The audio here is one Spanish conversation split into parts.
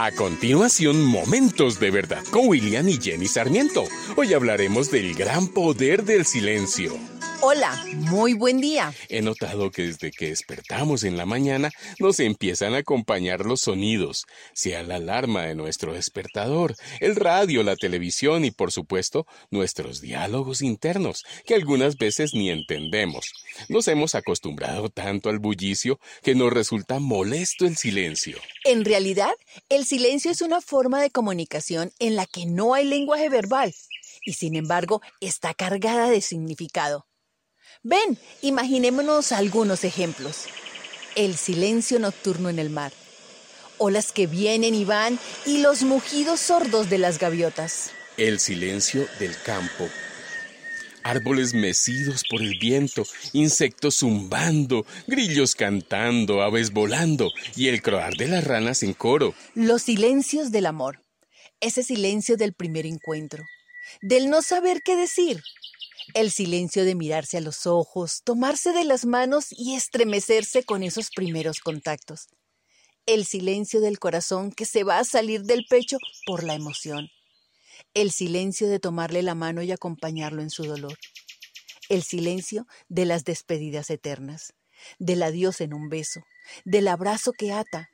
A continuación, Momentos de Verdad con William y Jenny Sarmiento. Hoy hablaremos del gran poder del silencio. Hola, muy buen día. He notado que desde que despertamos en la mañana nos empiezan a acompañar los sonidos, sea la alarma de nuestro despertador, el radio, la televisión y por supuesto nuestros diálogos internos, que algunas veces ni entendemos. Nos hemos acostumbrado tanto al bullicio que nos resulta molesto el silencio. En realidad, el silencio es una forma de comunicación en la que no hay lenguaje verbal y sin embargo está cargada de significado. Ven, imaginémonos algunos ejemplos. El silencio nocturno en el mar, olas que vienen y van y los mugidos sordos de las gaviotas. El silencio del campo. Árboles mecidos por el viento, insectos zumbando, grillos cantando, aves volando y el croar de las ranas en coro. Los silencios del amor. Ese silencio del primer encuentro, del no saber qué decir, el silencio de mirarse a los ojos, tomarse de las manos y estremecerse con esos primeros contactos. El silencio del corazón que se va a salir del pecho por la emoción. El silencio de tomarle la mano y acompañarlo en su dolor. El silencio de las despedidas eternas, del adiós en un beso, del abrazo que ata,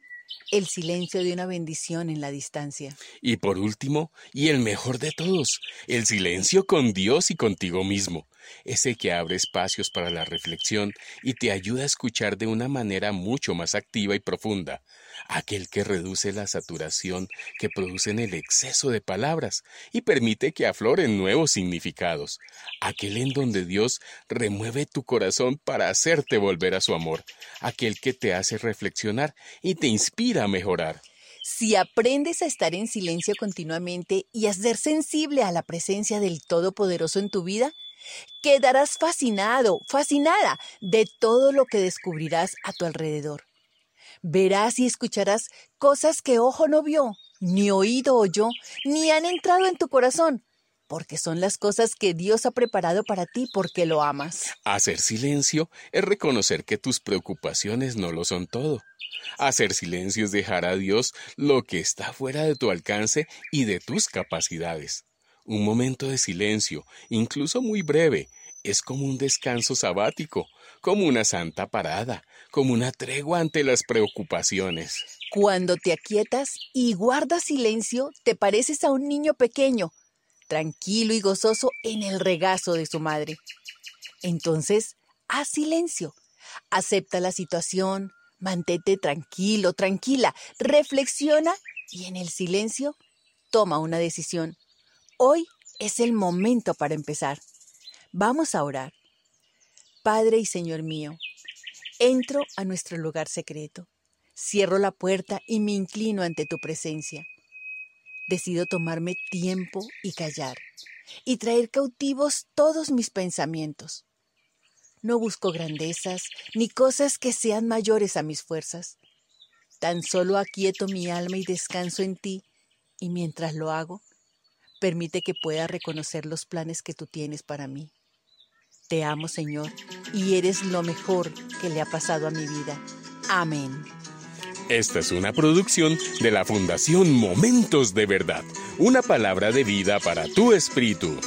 el silencio de una bendición en la distancia. Y por último, y el mejor de todos, el silencio con Dios y contigo mismo, ese que abre espacios para la reflexión y te ayuda a escuchar de una manera mucho más activa y profunda, aquel que reduce la saturación que producen el exceso de palabras y permite que afloren nuevos significados, aquel en donde Dios remueve tu corazón para hacerte volver a su amor, aquel que te hace reflexionar y te inspira a mejorar. Si aprendes a estar en silencio continuamente y a ser sensible a la presencia del Todopoderoso en tu vida, quedarás fascinado, fascinada de todo lo que descubrirás a tu alrededor. Verás y escucharás cosas que ojo no vio, ni oído oyó, ni han entrado en tu corazón, porque son las cosas que Dios ha preparado para ti porque lo amas. Hacer silencio es reconocer que tus preocupaciones no lo son todo. Hacer silencio es dejar a Dios lo que está fuera de tu alcance y de tus capacidades. Un momento de silencio, incluso muy breve, es como un descanso sabático, como una santa parada, como una tregua ante las preocupaciones. Cuando te aquietas y guardas silencio, te pareces a un niño pequeño, tranquilo y gozoso en el regazo de su madre. Entonces, haz silencio, acepta la situación, mantente tranquilo, tranquila, reflexiona y en el silencio toma una decisión. Hoy es el momento para empezar. Vamos a orar. Padre y Señor mío, entro a nuestro lugar secreto, cierro la puerta y me inclino ante tu presencia. Decido tomarme tiempo y callar, y traer cautivos todos mis pensamientos. No busco grandezas ni cosas que sean mayores a mis fuerzas. Tan solo aquieto mi alma y descanso en ti, y mientras lo hago, permite que pueda reconocer los planes que tú tienes para mí. Te amo, Señor, y eres lo mejor que le ha pasado a mi vida. Amén. Esta es una producción de la Fundación Momentos de Verdad, una palabra de vida para tu espíritu.